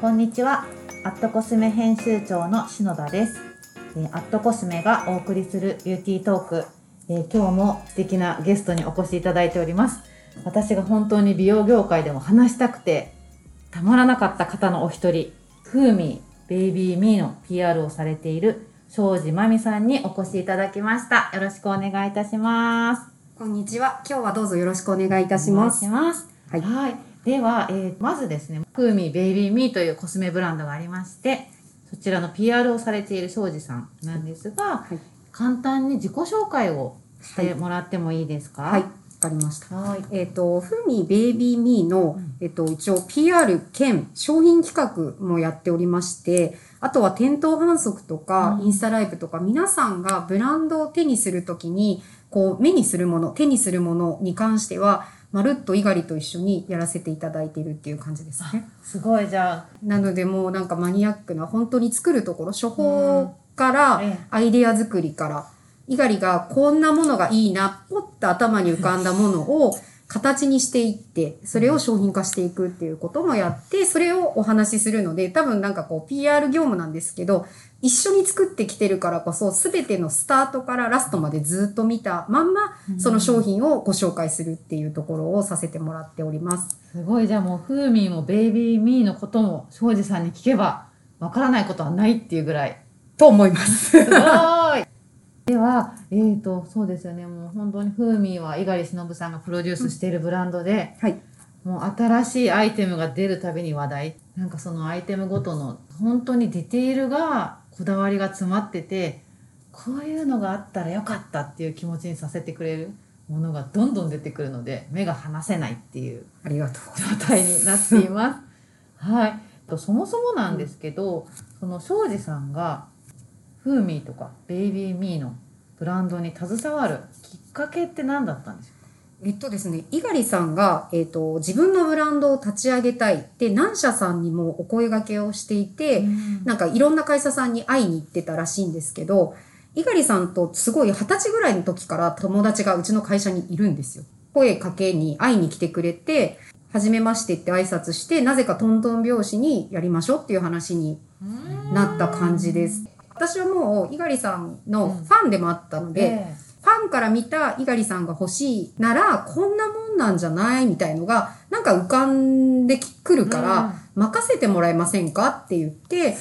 こんにちは。アットコスメ編集長の篠田です。えーアットコスメがお送りするビューティートーク。えー今日も素敵なゲストにお越しいただいております。私が本当に美容業界でも話したくて、たまらなかった方のお一人、フーミー、ベイビーミーの PR をされている庄司まみさんにお越しいただきました。よろしくお願いいたします。こんにちは。今日はどうぞよろしくお願いいたします。お願いします。はいでは、えーまずですね、フーミーベイビーミーというコスメブランドがありまして、そちらの PR をされている庄司さんなんですが、はい。簡単に自己紹介をしてもらってもいいですか？はい。わかりました。はい。えっ、と、ふみベイビーミーの、えっ、と、一応 PR 兼商品企画もやっておりまして、あとは店頭販促とか、うんインスタライブとか、皆さんがブランドを手にするときに、こう、目にするもの、手にするものに関しては、まるっと猪狩と一緒にやらせていただいているっていう感じですね。すごい、じゃなのでもうなんかマニアックな本当に作るところ処方からアイデア作りから猪狩がこんなものがいいなポッと頭に浮かんだものを形にしていってそれを商品化していくっていうこともやってそれをお話しするので多分なんかこう PR 業務なんですけど一緒に作ってきてるからこそ全てのスタートからラストまでずっと見たまんまその商品をご紹介するっていうところをさせてもらっております。あ、すごい、じゃあもう、フーミーもベイビーミーのことも庄司さんに聞けば、わからないことはないっていうぐらい。と思います。すごーいでは、えーと、そうですよね、もう本当にフーミーは猪狩忍さんがプロデュースしているブランドで、はい。もう新しいアイテムが出るたびに話題。なんかそのアイテムごとの本当にディテールがこだわりが詰まってて、こういうのがあったらよかったっていう気持ちにさせてくれるものがどんどん出てくるので、目が離せないっていうありがとう状態になっています。はい。とそもそもなんですけど、その庄司さんがフーミーとかベイビーミーのブランドに携わるきっかけって何だったんでしょえっとですね、猪狩さんが、えっと、自分のブランドを立ち上げたいって何社さんにもお声掛けをしていて、うかなんかいろんな会社さんに会いに行ってたらしいんですけど、猪狩さんとすごい二十歳ぐらいの時から友達がうちの会社にいるんですよ。声かけに会いに来てくれて、はじめましてって挨拶して、なぜかトントン拍子にやりましょうっていう話になった感じです。私はもう猪狩さんのファンでもあったので、えファンから見た猪狩さんが欲しいなら、こんなもんなんじゃないみたいのが、なんか浮かんでくるから、任せてもらえませんかって言って。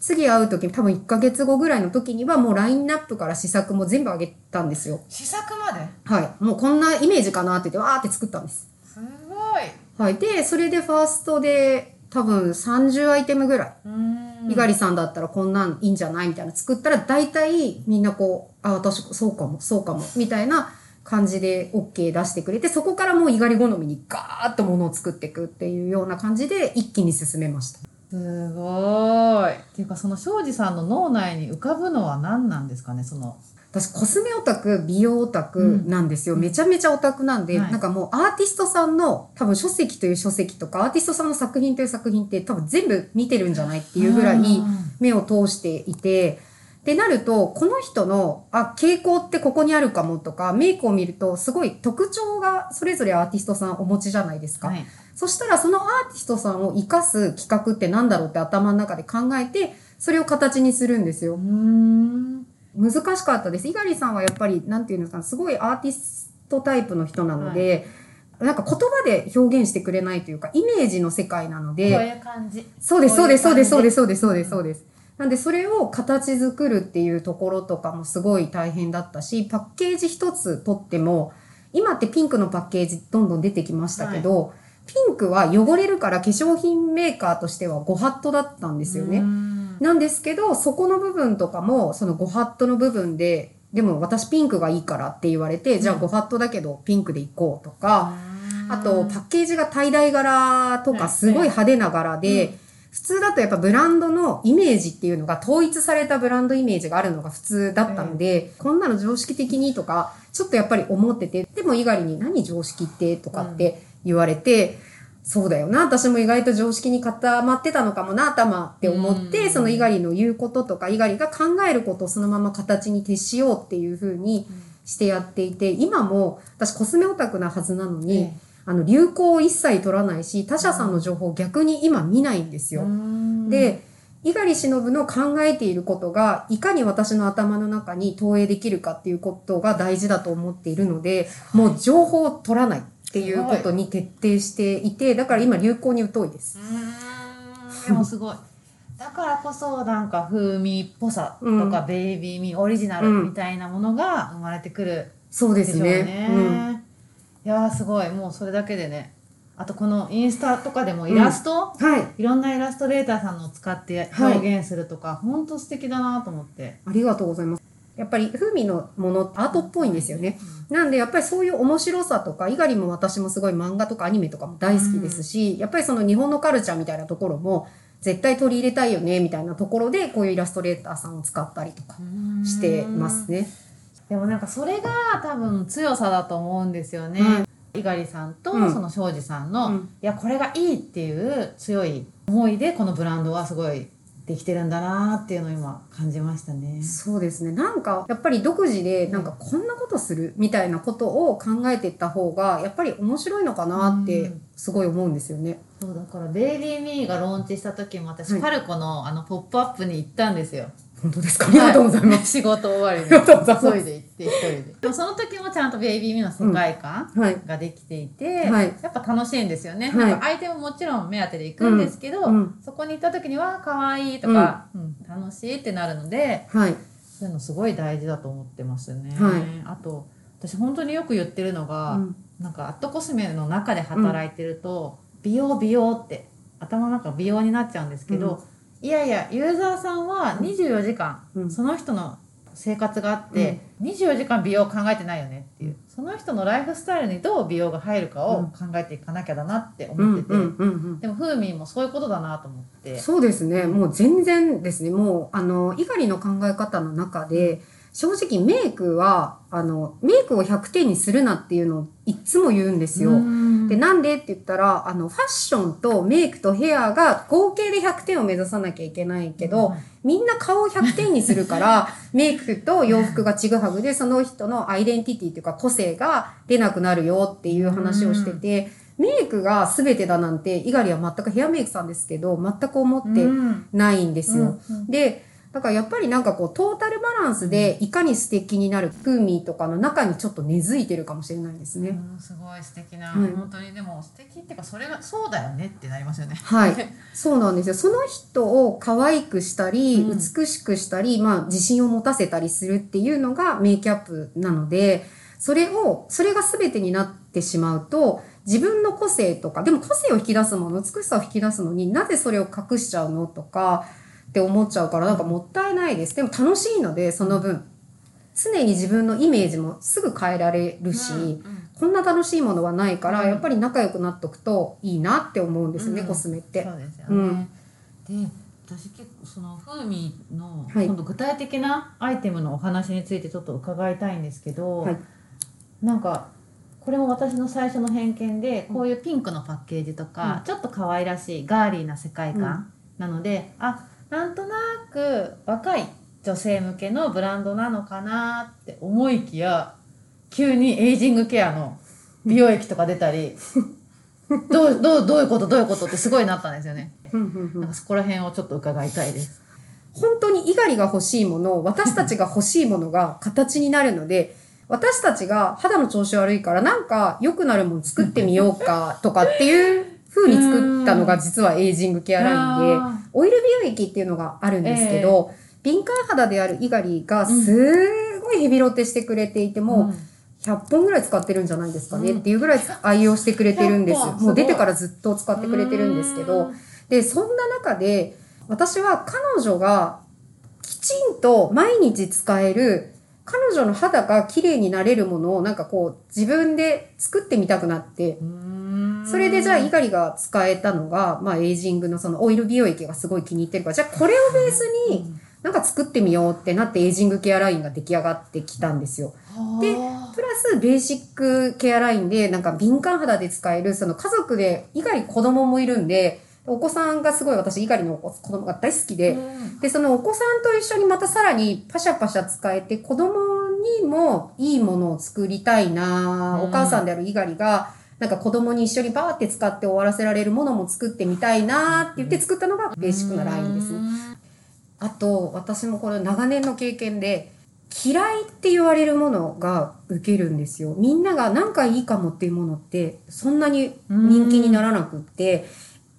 次会う時、多分1ヶ月後ぐらいの時にはもうラインナップから試作も全部あげたんですよ。試作まで？はい。もうこんなイメージかなって言って、わーって作ったんです。すごい。はい。で、それでファーストで多分30アイテムぐらい。うん猪狩さんだったらこんなんいいんじゃないみたいな作ったら大体みんなこう、あ、私そうかも、そうかも、みたいな感じで OK 出してくれて、そこからもう猪狩好みにガーッとものを作っていくっていうような感じで一気に進めました。すごい。っていうか、その庄司さんの脳内に浮かぶのは何なんですかね、その。私コスメオタク、美容オタクなんですよ。うんめちゃめちゃオタクなんで、はいなんかもうアーティストさんの多分書籍という書籍とか、アーティストさんの作品という作品って多分全部見てるんじゃないっていうぐらい、目を通していて、ってなると、この人の、あ、傾向ってここにあるかもとか、メイクを見ると、すごい特徴がそれぞれアーティストさんお持ちじゃないですか。はい。そしたら、そのアーティストさんを活かす企画ってなんだろうって頭の中で考えて、それを形にするんですよう。ん。難しかったです。猪狩さんはやっぱり、なんていうんですかね、すごいアーティストタイプの人なので、なんか言葉で表現してくれないというか、イメージの世界なので、こういう感じ。そうです、そううです、そうです、そうです、感そうです、そうです、そうです。なんで、それを形作るっていうところとかもすごい大変だったし、パッケージ一つとっても、今ってピンクのパッケージどんどん出てきましたけど、ピンクは汚れるから化粧品メーカーとしてはご法度だったんですよね。うん。なんですけど、そこの部分とかも、そのご法度の部分で、でも私ピンクがいいからって言われて、じゃあご法度だけどピンクでいこうとか、あとパッケージがダイ柄とはいかすごい派手な柄で、うん。普通だとやっぱブランドのイメージっていうのが統一されたブランドイメージがあるのが普通だったので、こんなの常識的にとか、ちょっとやっぱり思ってて、でも猪狩に何常識ってとかって言われて、そうだよな、私も意外と常識に固まってたのかもな、頭って思って、うん。その猪狩の言うこととか、猪狩が考えることをそのまま形に徹しようっていう風にしてやっていて、今も私コスメオタクなはずなのに、えあの、流行を一切取らないし、他社さんの情報を逆に今見ないんですよ。で、猪狩忍の考えていることが、いかに私の頭の中に投影できるかっていうことが大事だと思っているので、もう情報を取らないっていうことに徹底していて、だから今流行に疎いです。でもすごい。だからこそなんか風味っぽさとか、うんベイビーミーオリジナルみたいなものが生まれてくるそうですね。ね。いやーすごいもうそれだけでねあとこのインスタとかでもイラスト、うん。はい。いろんなイラストレーターさんのを使ってはい表現するとか、ほんと素敵だなと思って。ありがとうございます。やっぱり風味のものアートっぽいんですよね。なんでやっぱりそういう面白さとか、猪狩も私もすごい漫画とかアニメとかも大好きですし、やっぱりその日本のカルチャーみたいなところも絶対取り入れたいよねみたいなところでこういうイラストレーターさんを使ったりとかしてますね。でもなんかそれが多分強さだと思うんですよね。うん猪狩さんとうんその庄司さんの、うんいやこれがいいっていう強い思いでこのブランドはすごいできてるんだなっていうのを今感じましたね。そうですね。なんか、やっぱり独自で、なんかこんなことするみたいなことを考えていった方が、やっぱり面白いのかなってうん、すごい思うんですよね。そうだからベイビーミーがローンチした時も私、はいパルコのあのポップアップに行ったんですよ。本当ですか？ありがとうございます。す。仕事終わりありがとうございます急いで行って一人で。でもその時もちゃんとベイビーミーの世界観、はい。ができていて、はい。やっぱ楽しいんですよね。はい。なんか相手ももちろん目当てで行くんですけど、うん。うん。そこに行った時には可愛いとか、うん。楽しいってなるので、はい。そういうのすごい大事だと思ってますね。はい。あと、私本当によく言ってるのが、うん。なんかアットコスメの中で働いてると、美容美容って頭の中美容になっちゃうんですけど、いやいや、ユーザーさんは24時間、うん。その人の生活があって、24時間美容を考えてないよねっていう、その人のライフスタイルにどう美容が入るかを考えていかなきゃだなってうん思ってて、うんうんうん。でも風味もそういうことだなと思って。そうですね。もう全然ですね。もう、あの、猪狩の考え方の中で、正直メイクは、あの、メイクを100点にするなっていうのをいつも言うんですよ。で、なんでって言ったら、あの、ファッションとメイクとヘアが合計で100点を目指さなきゃいけないけど、みんな顔を100点にするから、メイクと洋服がちぐはぐで、その人のアイデンティティというか個性が出なくなるよっていう話をしてて、メイクが全てだなんて、猪狩は全くヘアメイクさんですけど、全く思ってうん。ないんですよ。うんうん。で、だからやっぱりなんかこう、トータルバランスでいかに素敵になる風味とかの中にちょっと根付いてるかもしれないですね。うんすごい素敵な、はい本当にでも素敵っていうかそれがそうだよねってなりますよね。はい。そうなんですよ。その人を可愛くしたり、うん美しくしたり、まあ自信を持たせたりするっていうのがメイキャップなので、それを、それが全てになってしまうと、自分の個性とか、でも個性を引き出すもの、美しさを引き出すのになぜそれを隠しちゃうのとかって思っちゃうから、なんかもったいないです。でも楽しいので、その分。常に自分のイメージもすぐ変えられるし、うんうん。こんな楽しいものはないから、うん。やっぱり仲良くなっとくといいなって思うんですね、うん。コスメって。そうですようん。ね。で私結構その風味の、はい。今度具体的なアイテムのお話についてちょっと伺いたいんですけど、はい。なんかこれも私の最初の偏見でこういうピンクのパッケージとか、うん。ちょっと可愛らしいガーリーな世界観なので、あなんとなく若い女性向けのブランドなのかなって思いきや急にエイジングケアの美容液とか出たり どうどうどういうことどういうことってすごいなったんですよね。なんかそこら辺をちょっと伺いたいです。本当に猪狩が欲しいもの、私たちが欲しいものが形になるので、私たちが肌の調子悪いからなんか良くなるもの作ってみようかとかっていう風に作ったのが実はエイジングケアラインであ、オイル美容液っていうのがあるんですけど、敏感肌である猪狩がすごいヘビロテしてくれていても、100本ぐらい使ってるんじゃないですかねうん。っていうぐらい愛用してくれてるんです100よ。本。もう出てからずっと使ってくれてるんですけど。うん、で、そんな中で、私は彼女がきちんと毎日使える、彼女の肌が綺麗になれるものをなんかこう自分で作ってみたくなって、それでじゃあ猪狩が使えたのが、まあエイジングのそのオイル美容液がすごい気に入ってるから、じゃあこれをベースになんか作ってみようってなってエイジングケアラインが出来上がってきたんですよ。でプラスベーシックケアラインでなんか敏感肌で使えるその家族で猪狩子供もいるんでお子さんがすごい私猪狩の子子供が大好きで、でそのお子さんと一緒にまたさらにパシャパシャ使えて子供にもいいものを作りたいな、うん。お母さんである猪狩がなんか子供に一緒にバーって使って終わらせられるものも作ってみたいなって言って作ったのがベーシックなラインですね。あと、私もこれ長年の経験で、嫌いって言われるものが受けるんですよ。みんながなんかいいかもっていうものって、そんなに人気にならなくって、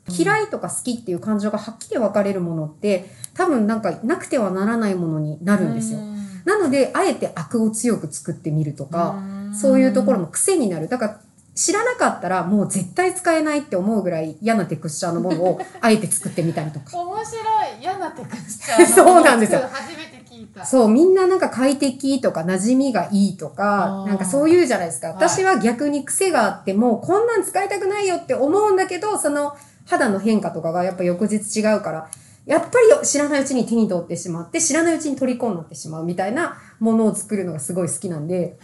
嫌いとか好きっていう感情がはっきり分かれるものって、多分なんかなくてはならないものになるんですよ。なので、あえて悪を強く作ってみるとか、そういうところも癖になる。だから、知らなかったらもう絶対使えないって思うぐらい嫌なテクスチャーのものを あえて作ってみたりとか。面白い嫌なテクスチャー。そうなんですよ。初めて聞いた。そう、みんななんか快適とか馴染みがいいとあかー、なんかそういうじゃないですか。はい。私は逆に癖があっても、こんなん使いたくないよって思うんだけど、その肌の変化とかがやっぱ翌日違うから、やっぱり知らないうちに手に取ってしまって、知らないうちに虜になってしまうみたいなものを作るのがすごい好きなんで、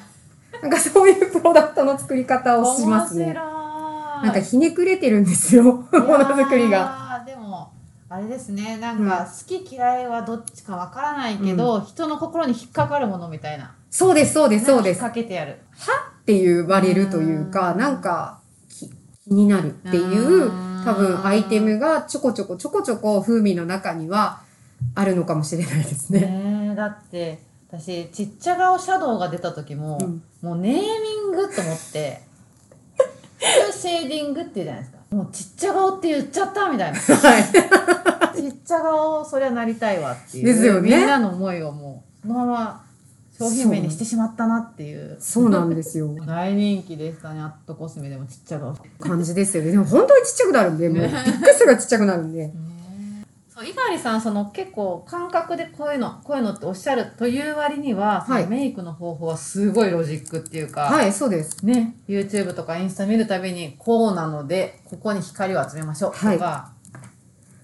なんかそういうプロダクトの作り方をしますね。なんかひねくれてるんですよ、ものづくりが。がでもあれですね。なんか好き嫌いはどっちかわからないけど、人の心に引っかかるものみたいな。そうです、そうです、そうです。かけてやる。って言われるというか、うん。なんかき気になるっていううん。多分アイテムがちょこちょこちょこちょこ風味の中にはあるのかもしれないですね。ねえだって私ちっちゃ顔シャドウが出た時も、うん。もうネーミングと思って普通シェーディングって言うじゃないですか。もうちっちゃ顔って言っちゃったみたいな。ちっはい。ちゃ顔そりゃなりたいわっていう。ですよね。みんなの思いをもうそのまま商品名にしてしまったなっていう。そうなんですよ。大人気でしたね。アットコスメでもちっちゃ顔。感じですよね。でも本当にちっちゃくなるんで、もうびっくりするがちっちゃくなるんで。そう猪狩さんその結構感覚でこういうのこういうのっておっしゃるという割には、はいそのメイクの方法はすごいロジックっていうか、はい、そうです。ね YouTube とかインスタ見るたびにこうなのでここに光を集めましょうとか、はい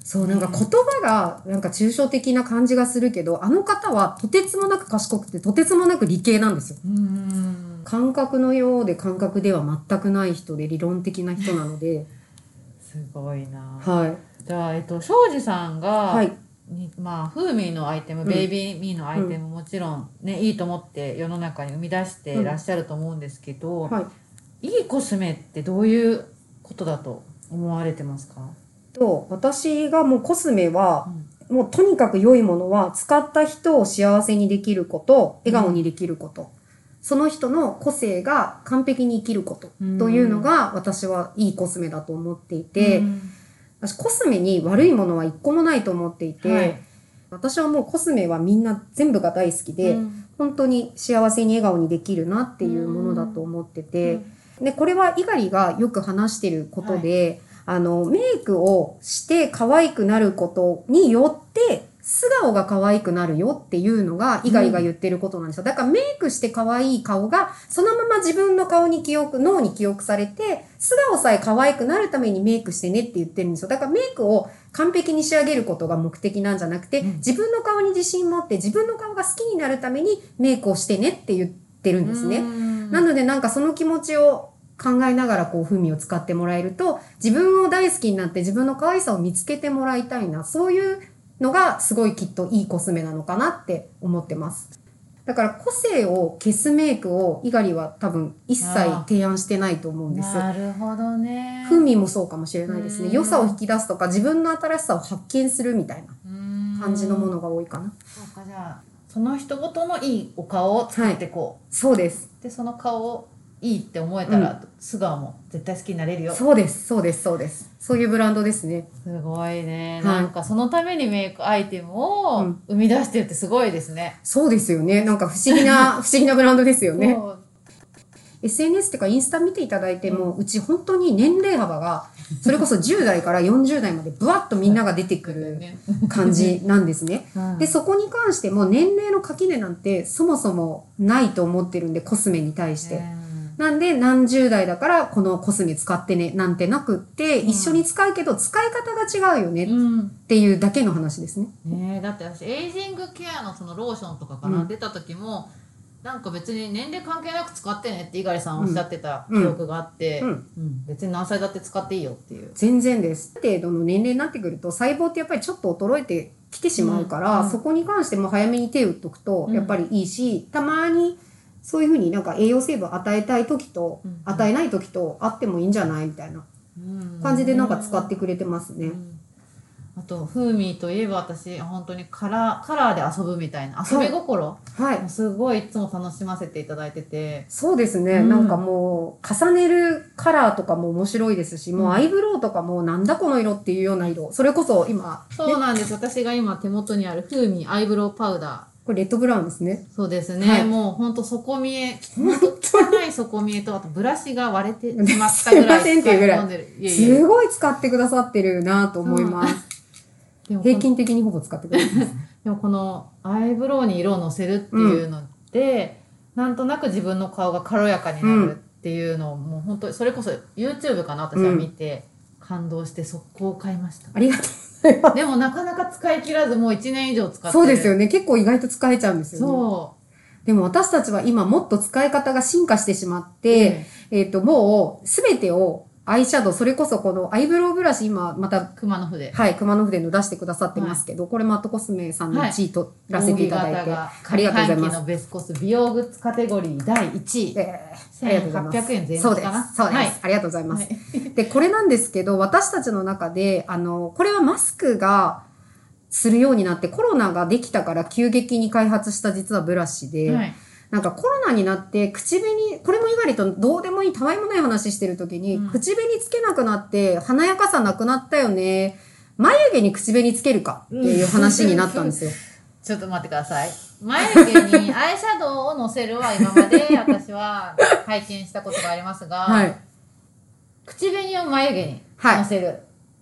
そう、なんか言葉がなんか抽象的な感じがするけど、あの方はとてつもなく賢くて、とてつもなく理系なんですよ。うーん感覚のようで感覚では全くない人で理論的な人なので、すごいなはい。じゃあ、えっと、庄司さんが、はい。にまあ、フーミーのアイテム、うん。ベイビーミーのアイテムもちろんね、いいと思って世の中に生み出していらっしゃると思うんですけど、はい。いいコスメってどういうことだと思われてますか、と、私がもうコスメは、もうとにかく良いものは、使った人を幸せにできること、笑顔にできること、その人の個性が完璧に生きること、うんというのが、私はいいコスメだと思っていて、うん私コスメに悪いものは一個もないと思っていて、はい。私はもうコスメはみんな全部が大好きで、うん。本当に幸せに笑顔にできるなっていうものだと思ってて、で、これは猪狩がよく話してることで、あの、メイクをして可愛くなることによって、素顔が可愛くなるよっていうのが、猪狩が言ってることなんですよ。だからメイクして可愛い顔が、そのまま自分の顔に記憶、脳に記憶されて、素顔さえ可愛くなるためにメイクしてねって言ってるんですよ。だからメイクを完璧に仕上げることが目的なんじゃなくて、うん自分の顔に自信持って、自分の顔が好きになるためにメイクをしてねって言ってるんですね。うんなのでなんかその気持ちを考えながらこう風味を使ってもらえると自分を大好きになって自分の可愛さを見つけてもらいたいなそういうのがすごいきっといいコスメなのかなって思ってます。だから個性を消すメイクを猪狩は多分一切提案してないと思うんです。なるほどね風味もそうかもしれないですね。うん良さを引き出すとか自分の新しさを発見するみたいな感じのものが多いかな。そうかじゃあその人ごとのいいお顔を作ってこそうです。う、でその顔をいいって思えたら、素顔も絶対好きになれるよそうです。そうです。そうです。そういうブランドですね。すごいね、はいなんかそのためにメイクアイテムをうん生み出してるってすごいですね、そうですよね。なんか不思議な、不思議なブランドですよね。SNS っていうかインスタ見ていただいても、うち本当に年齢幅が、それこそ10代から40代までブワッとみんなが出てくるね感じなんですね。うんで、そこに関しても年齢の垣根なんてそもそもないと思ってるんで、コスメに対して。なんで何十代だからこのコスメ使ってねなんてなくって、うん。一緒に使うけど使い方が違うよねっうん。ていうだけの話ですね。ねえだって私エイジングケアのそのローションとかかな、うん。出た時もなんか別に年齢関係なく使ってねって猪狩さんおっしゃってた記うん。憶があって、うん。うん別に何歳だって使っていいよっていう。全然です。ある程度の年齢になってくると細胞ってやっぱりちょっと衰えてきてしまうから、うん。うん。そこに関しても早めに手を打っとくとうんやっぱりいいし、たまにそういうふうになんか栄養成分与えたい時とうん。与えない時とあってもいいんじゃないみたいな感じでなんか使ってくれてますね。うん。あと風味といえば私本当にカラーカラーで遊ぶみたいな遊び心、はい。すごいいつも楽しませていただいてて。そうですね、うん。なんかもう、重ねるカラーとかも面白いですし、もううんアイブロウとかもなんだこの色っていうような色。それこそ今、そうなんです。私が今手元にある風味アイブロウパウダこれレッドブラウンですね。ーそうですね、はい。もう本当底見え本当？汚い底見えとあとブラシが割れてしまったぐらいすいませんってい。うぐらいすごい使ってくださってるなと思います。でも平均的にほぼ使ってくれてます。でもこのアイブロウに色をのせるっていうので、なんとなく自分の顔が軽やかになるっていうのを、もう本当にそれこそ YouTube かな私は見て、感動して速攻買いました。ありがとう。でもなかなか使い切らずもう1年以上使ってるそうですよね。結構意外と使えちゃうんですよね。そでも私たちは今もっと使い方が進化してしまっうて、えっ、と、もうすべてをアイシャドウ、それこそこのアイブロウブラシ今また熊野筆。はい、熊野筆の出してくださってますけど、これマットコスメさんの1位取らせていただいて、ありがとうございます。のベスコス美容グッズカテゴリー第1位。えーありがとうございます。1800円税そうです。そうです、はい。ありがとうございます。はい。で、これなんですけど、私たちの中で、あの、これはマスクがするようになって、コロナができたから急激に開発した実はブラシで、はいなんかコロナになって口紅、これも猪狩とどうでもいい、たわいもない話してる時に、うん口紅つけなくなって華やかさなくなったよね。眉毛に口紅つけるかっていう話になったんですよ。ちょっと待ってください。眉毛に アイシャドウをのせるは今まで私は体験したことがありますが、はい。口紅を眉毛にはいのせる。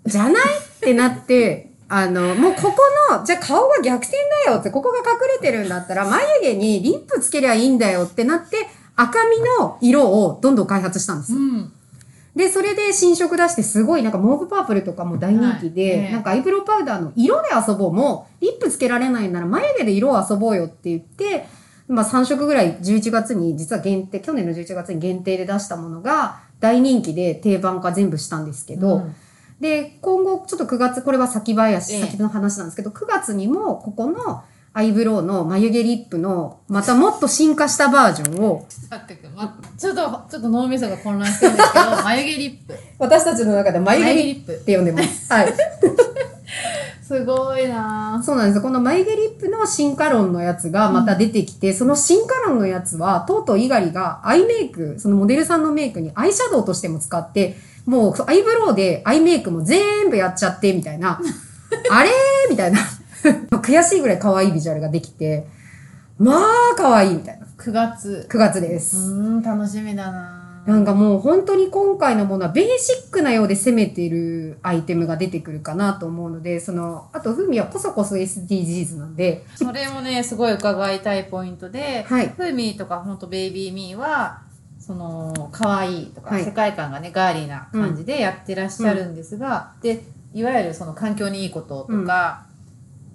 じゃないってなって、あの、もうここの、じゃあ顔が逆転だよって、ここが隠れてるんだったら、眉毛にリップつけりゃいいんだよってなって、赤みの色をどんどん開発したんですよ。ん。で、それで新色出して、すごいなんかモーブパープルとかも大人気で、はいええなんかアイブロウパウダーの色で遊ぼうも、リップつけられないなら眉毛で色を遊ぼうよって言って、まあ3色ぐらい11月に、実は限定、去年の11月に限定で出したものが大人気で定番化全部したんですけど、うんで、今後ちょっと9月、これは先林、ええ先の話なんですけど、9月にもここのアイブロウの眉毛リップの、またもっと進化したバージョンを、ま、ちょっと、ちょっと脳みそが混乱してるんですけど、眉毛リップ。私たちの中で眉毛リップ。って呼んでます。はい。すごいなそうなんです。この眉毛リップの進化論のやつがまた出てきて、その進化論のやつは、とうとう猪狩がアイメイク、そのモデルさんのメイクにアイシャドウとしても使って、もうアイブロウでアイメイクも全部やっちゃって、みたいな、あれ？ーみたいな。悔しいぐらい可愛いビジュアルができて、まあ、可愛いみたいな。9月。9月でうす。ーん、楽しみだななんかもう本当に今回のものはベーシックなようで攻めているアイテムが出てくるかなと思うので、その、あと、ふみはこそこそ SDGs なんで、それもね、すごい伺いたいポイントで、はいふーみーとか、ほんとベイビーミーは、その、可愛いとか、はい。世界観がね、ガーリーな感じでやってらっしゃるんですが、で、いわゆるその環境にいいこととか、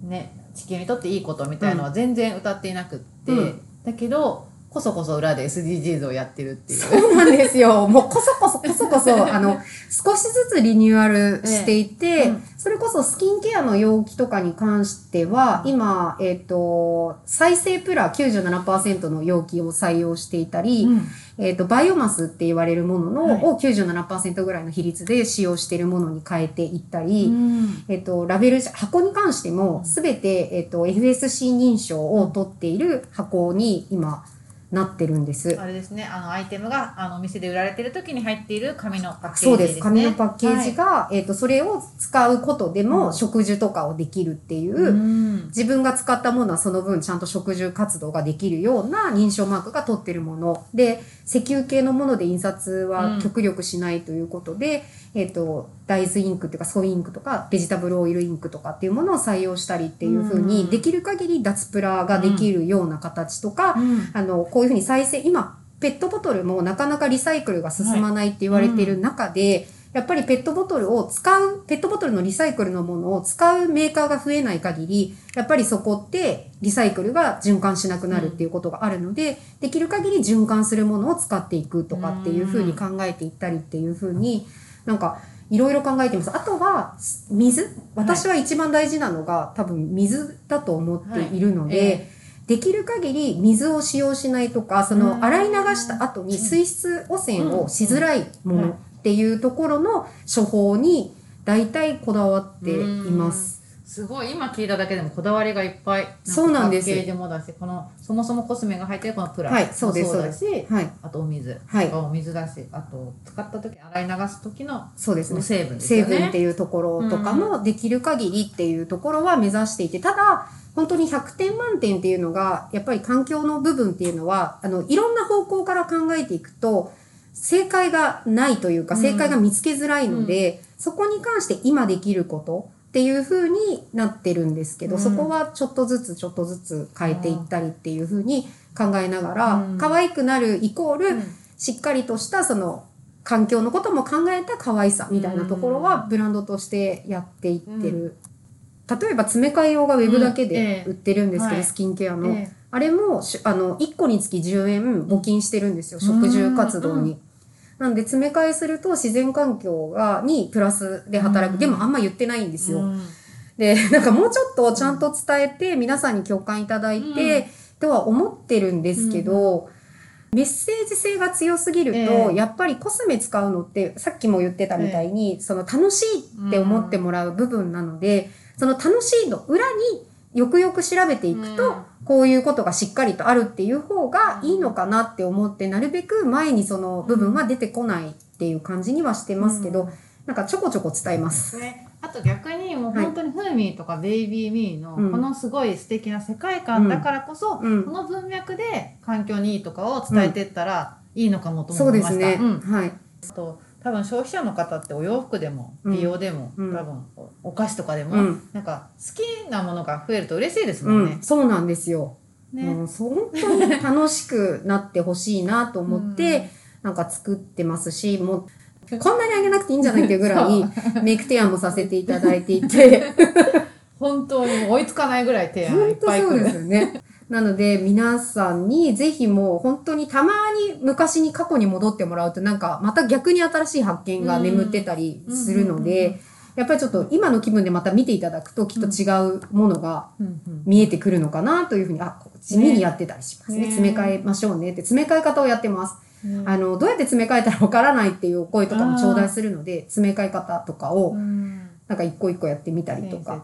ね、地球にとっていいことみたいなのは全然歌っていなくって、うん。だけど、こそこそ裏で SDGs をやってるっていう。そうなんですよ。もうこそこそこそこそ、あの、少しずつリニューアルしていて、ええうん。それこそスキンケアの容器とかに関しては、今、えっ、と、再生プラ97%の容器を採用していたり、うん。えっ、と、バイオマスって言われるものの、はい。を97%ぐらいの比率で使用しているものに変えていったり、うん。えっと、ラベル、箱に関しても、すべて、えっと、FSC 認証を取っている箱に今、なってるんです。あれですね、あの、アイテムが、あの、お店で売られてる時に入っている紙のパッケージそうです。紙のパッケージが、えっ、と、それを使うことでも、うん植樹とかをできるっていう、はいうん自分が使ったものはその分ちゃんと植樹活動ができるような認証マークが取ってるもの。で、石油系のもので印刷は極力しないということで、えっ、と、大豆インクっていうかソイインクとかベジタブルオイルインクとかっていうものを採用したりっていうふうに、うん。できる限り脱プラができるような形とか、うんあの、こういうふうに再生、今、ペットボトルもなかなかリサイクルが進まないって言われている中で、やっぱりペットボトルを使う、ペットボトルのリサイクルのものを使うメーカーが増えない限り、やっぱりそこってリサイクルが循環しなくなるっていうことがあるので、できる限り循環するものを使っていくとかっていうふうに考えていったりっていうふうに、なんか、いろいろ考えています。あとは、水。私は一番大事なのが、多分水だと思ってい。るので、はいえ。できる限り水を使用しないとか、そうん。の洗い流した後に水質汚染をしづらいものっていうところの処方に大体こだわっています。すごい。今聞いただけでもこだわりがいっぱい。そうなんです。パッケージもだしこのそもそもコスメが入ってるこのプラスはいそうですもだしはい。あとお水、はい。お水だしあと使った時洗い流す時のそうですね。成分ですよね。成分っていうところとかもできる限りっていうところは目指していて、ただ、本当に100点満点っていうのが、やっぱり環境の部分っていうのは、あの、いろんな方向から考えていくと、正解がないというか、うん正解が見つけづらいので、そこに関して今できることっていう風になってるんですけど、うん。そこはちょっとずつちょっとずつ変えていったりっていう風に考えながら、うん。可愛くなるイコール、うん。しっかりとしたその環境のことも考えた可愛さみたいなところはブランドとしてやっていってる。例えば詰め替え用がウェブだけで売ってるんですけど、スキンケアの。えあれもしあの1個につき10円募金してるんですよ、食住活動に。なんで詰め替えすると自然環境がにプラスで働く。うん。でもあんま言ってないんですよ。うん。で、なんかもうちょっとちゃんと伝えて、皆さんに共感いただいて、とは思ってるんですけど、メッセージ性が強すぎると、ええ。やっぱりコスメ使うのって、さっきも言ってたみたいに、その楽しいって思ってもらう部分なので、その楽しいの裏によくよく調べていくと、うんこういうことがしっかりとあるっていう方がいいのかなって思って、なるべく前にその部分は出てこないっていう感じにはしてますけど、うんなんかちょこちょこ伝えます。ね、あと逆にもうはい本当にフーミーとかベイビーミーのうんこのすごい素敵な世界観だからこそ、うんこの文脈で環境にいいとかを伝えていったらいいのかもとそう思いました。ですね。うんはい。あと多分消費者の方ってお洋服でもうん。美容でも、うん。多分おお菓子とかでも、うん。なんか好きなものが増えると嬉しいですうもんね。ん、。そうなんですよ。ね。うん、そう本当に楽しくなってほしいなと思って、なんか作ってますし、もう、こんなにあげなくていいんじゃないっていうぐらい、メイク提案もさせていただいていて、本当にもう追いつかないぐらい提案い本っぱい来る。当そうですよね。なので、皆さんにぜひもう本当にたまに昔に過去に戻ってもらうとなんかまた逆に新しい発見が眠ってたりするので、やっぱりちょっと今の気分でまた見ていただくときっと違うものが見えてくるのかなというふうに、あ、地味にやってたりします。ね。ね詰め替えましょうねって、詰め替え方をやってます。ねあの、どうやって詰め替えたらわからないっていうお声とかも頂戴するので、詰め替え方とかを、うん。なんか一個一個やってみたりとか。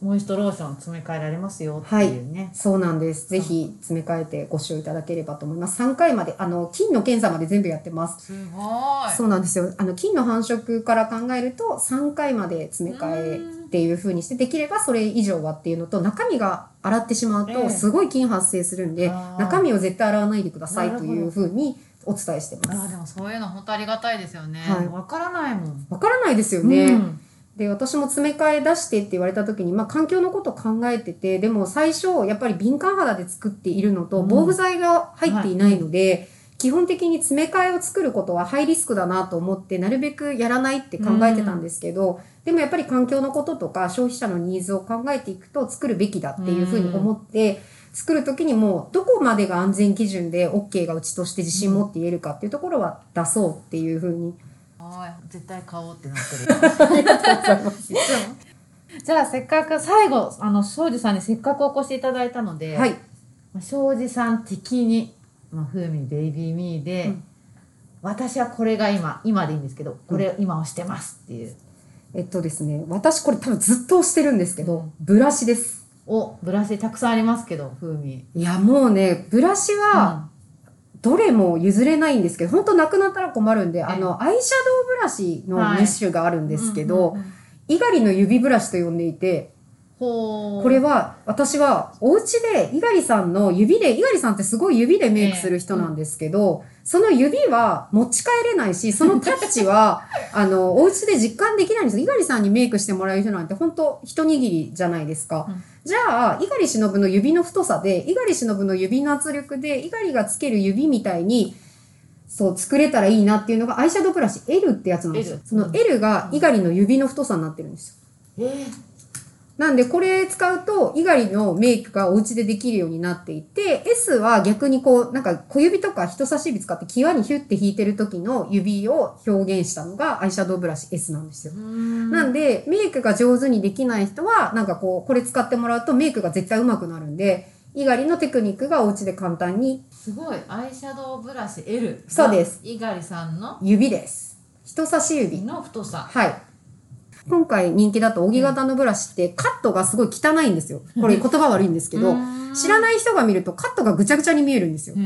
モイストローション詰め替えられますよっていうね。そうなんです。ぜひ詰め替えてご使用いただければと思います。3回まで、あの、菌の検査まで全部やってます。すごい。そうなんですよ。あの、菌の繁殖から考えると、3回まで詰め替えっていう風にして、できればそれ以上はっていうのと、中身が洗ってしまうと、ええすごい菌発生するんで、あー中身を絶対洗わないでくださいという風にお伝えしてます。でもそういうの本当ありがたいですよね。はいわからないもん。わからないですよね。うんで、私も詰め替え出してって言われた時に、まあ環境のこと考えてて、でも最初、やっぱり敏感肌で作っているのと、うん防腐剤が入っていないので、基本的に詰め替えを作ることはハイリスクだなと思って、なるべくやらないって考えてたんですけど、でもやっぱり環境のこととか消費者のニーズを考えていくと作るべきだっていうふうに思って、作る時にもどこまでが安全基準で OK がうちとして自信持って言えるかっていうところは出そうっていうふうに。はい絶対買おうってなってる。じゃあせっかく最後あの庄司さんにせっかくお越しいただいたので、はい。まあ庄司さん的に、まあ、風味ベイビーミーで、うん。私はこれが今今でいいんですけどこれ今をしてますっていう、えっとですね、私これ多分ずっと押してるんですけど、うん。ブラシです。おブラシたくさんありますけど風味。いや、もうね、ブラシは、どれも譲れないんですけど、本当なくなったら困るんで、あの、アイシャドウブラシのはい。2種があるんですけど、猪狩の指ブラシと呼んでいて、これは、私は、お家で、猪狩さんの指で、猪狩さんってすごい指でメイクする人なんですけど、その指は持ち帰れないし、そのタッチは、あの、お家で実感できないんですよ。猪狩さんにメイクしてもらう人なんて、本当一握りじゃないですか。うんじゃあ、猪狩忍の指の太さで、猪狩忍の指の圧力で、猪狩がつける指みたいに、そう、作れたらいいなっていうのが、アイシャドウブラシ L ってやつなんですよ L。その L が猪狩の指の太さになってるんですよ。えーなんで、これ使うと、猪狩のメイクがお家でできるようになっていて、S は逆にこう、なんか小指とか人差し指使って際にヒュッて引いてる時の指を表現したのがアイシャドウブラシ S なんですよ。なんで、メイクが上手にできない人は、なんかこう、これ使ってもらうとメイクが絶対上手くなるんで、猪狩のテクニックがお家で簡単にすごいアイシャドウブラシ L そうです猪狩さんの指です。人差し指。の太さはい。今回人気だと扇形のブラシってカットがすごい汚いんですよ。これ言葉悪いんですけど、知らいない人が見るとカットがぐちゃぐちゃに見えるんですよ。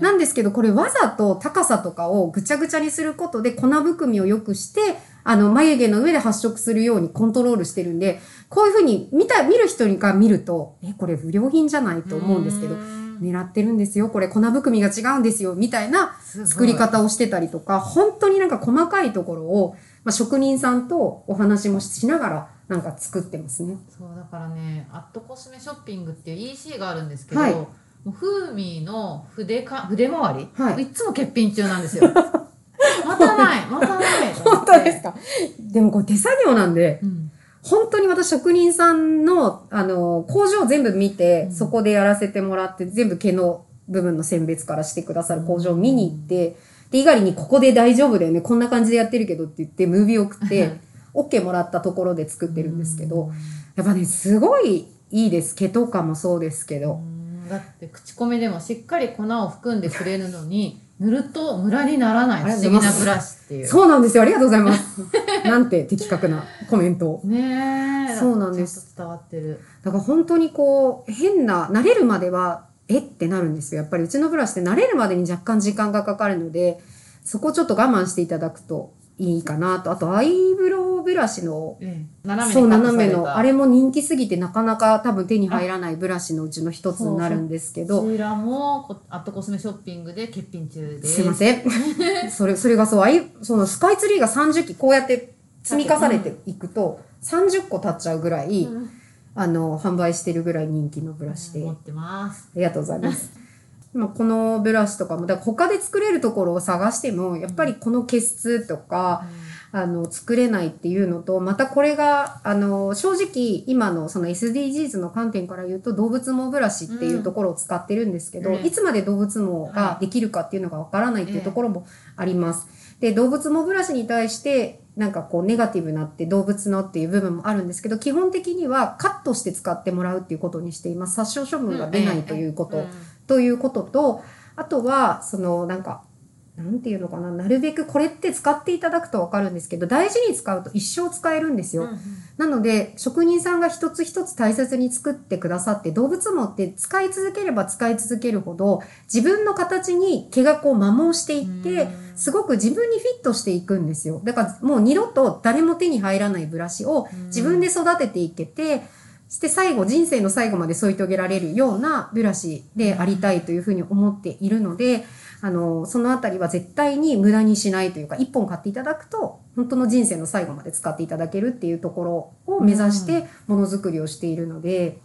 なんですけど、これわざと高さとかをぐちゃぐちゃにすることで粉含みを良くして、あの、眉毛の上で発色するようにコントロールしてるんで、こういうふうに見た、見る人が見ると、え、これ不良品じゃないと思うんですけど、狙ってるんですよ。これ粉含みが違うんですよ。みたいな作り方をしてたりとか、本当になんか細かいところを、まあ、職人さんとお話もしながら、なんか作ってますね。そうだからねアットコスメショッピングっていう EC があるんですけど、はい。もうフーミーの筆か筆回り、はい。いつも欠品中なんですよ。またないまたない。本当ですか？でもこれ手作業なんで、うん。本当に私職人さんの、あの、工場を全部見て、うん。そこでやらせてもらって、全部毛の部分の選別からしてくださる工場を見に行って、で、猪狩にここで大丈夫だよね、こんな感じでやってるけどって言って、ムービーを送って、OK もらったところで作ってるんですけど、やっぱね、すごいいいです。毛とかもそうですけうど。んだって口コミでもしっかり粉を含んでくれるのに塗るとムラにならない不思議なブラシっていうそうなんですよ。ありがとうございます。なんて的確なコメントを。ねえそうなんです伝わってるだから本当にこう、変な、慣れるまでは、え？ってなるんですよ。やっぱりうちのブラシって慣れるまでに若干時間がかかるので、そこちょっと我慢していただくといいかなと。あと、アイブロウブラシの、斜めそう、斜めの、あれも人気すぎてなかなか多分手に入らないブラシのうちの一つになるんですけど、こちらもこアットコスメショッピングで欠品中です。すいません。それ、それがそう、あい、そのスカイツリーが30機こうやって積み重ねていくと、30個経っちゃうぐらい、うんあの、販売してるぐらい人気のブラシで。持ってますありがとうございます。まあこのブラシとかも、だから他で作れるところを探しても、やっぱりこの毛質とか、あの、作れないっていうのと、またこれが、あの、正直、今のその SDGs の観点から言うと、動物毛ブラシっていうところを使ってるんですけど、うんいつまで動物毛ができるかっていうのがわからないっていうところもあります。で、動物毛ブラシに対して、なんかこう、ネガティブなって動物のっていう部分もあるんですけど、基本的にはカットして使ってもらうっていうことにしています。殺傷処分が出ないということ。うんということと、あとは、その、なんか、なんていうのかな、なるべくこれって使っていただくとわかるんですけど、大事に使うと一生使えるんですよ。うんなので、職人さんが一つ一つ大切に作ってくださって、動物毛って使い続ければ使い続けるほど、自分の形に毛がこう摩耗していって、すごく自分にフィットしていくんですよ。だからもう二度と誰も手に入らないブラシを自分で育てていけて、して最後、人生の最後まで添い遂げられるようなブラシでありたいというふうに思っているので、あの、そのあたりは絶対に無駄にしないというか、一本買っていただくと、本当の人生の最後まで使っていただけるっていうところを目指してものづくりをしているので、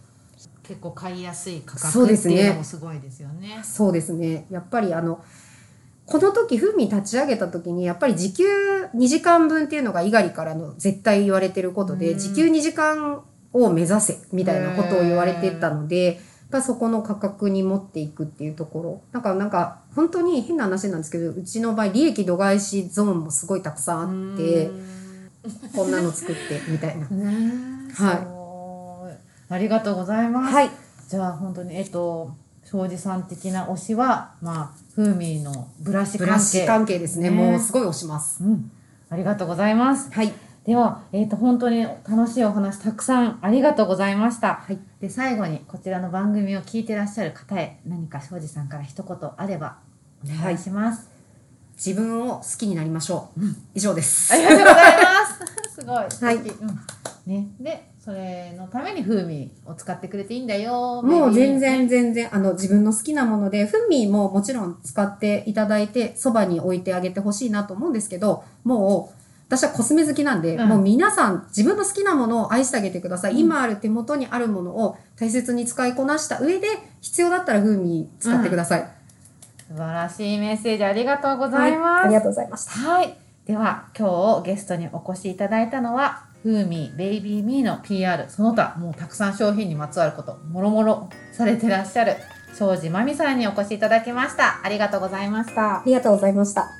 結構買いやすい価格っていうのもすごいですよね。そうですね。やっぱりあの、この時、ふみ立ち上げた時に、やっぱり時給2時間分っていうのが猪狩からの絶対言われてることで、うん時給2時間を目指せ、みたいなことを言われてたので、やっぱそこの価格に持っていくっていうところ。なんか、なんか、本当に変な話なんですけど、うちの場合、利益度外視ゾーンもすごいたくさんあって、こんなの作って、みたいな。ねはいありがとうございます。はい。じゃあ本当にえっと庄司さん的な推しはまあフーミーのブラシ関係ブラシ関係ですね。ねもうすごい押します。うんありがとうございます。はい。では、えっ、と、本当に楽しいお話たくさんありがとうございました。はい。で、最後にこちらの番組を聞いてらっしゃる方へ何か庄司さんから一言あればお願いします。自分を好きになりましょう。以上です。ありがとうございます。すごい。はいうん。ね。で、それのために風味を使ってくれていいんだよ。もう全然全然、あの、自分の好きなもので、フンミーももちろん使っていただいて、そばに置いてあげてほしいなと思うんですけど、もう、私はコスメ好きなんで、うんもう皆さん自分の好きなものを愛してあげてください。うん今ある手元にあるものを大切に使いこなした上で、必要だったら風味使ってください。素晴らしいメッセージありがとうございます。はいありがとうございました。はい。では、今日ゲストにお越しいただいたのは、ふーみー、ベイビーミーの PR、その他、もうたくさん商品にまつわること、もろもろされてらっしゃる、庄司まみさんにお越しいただきました。ありがとうございましたあ。りがとうございました。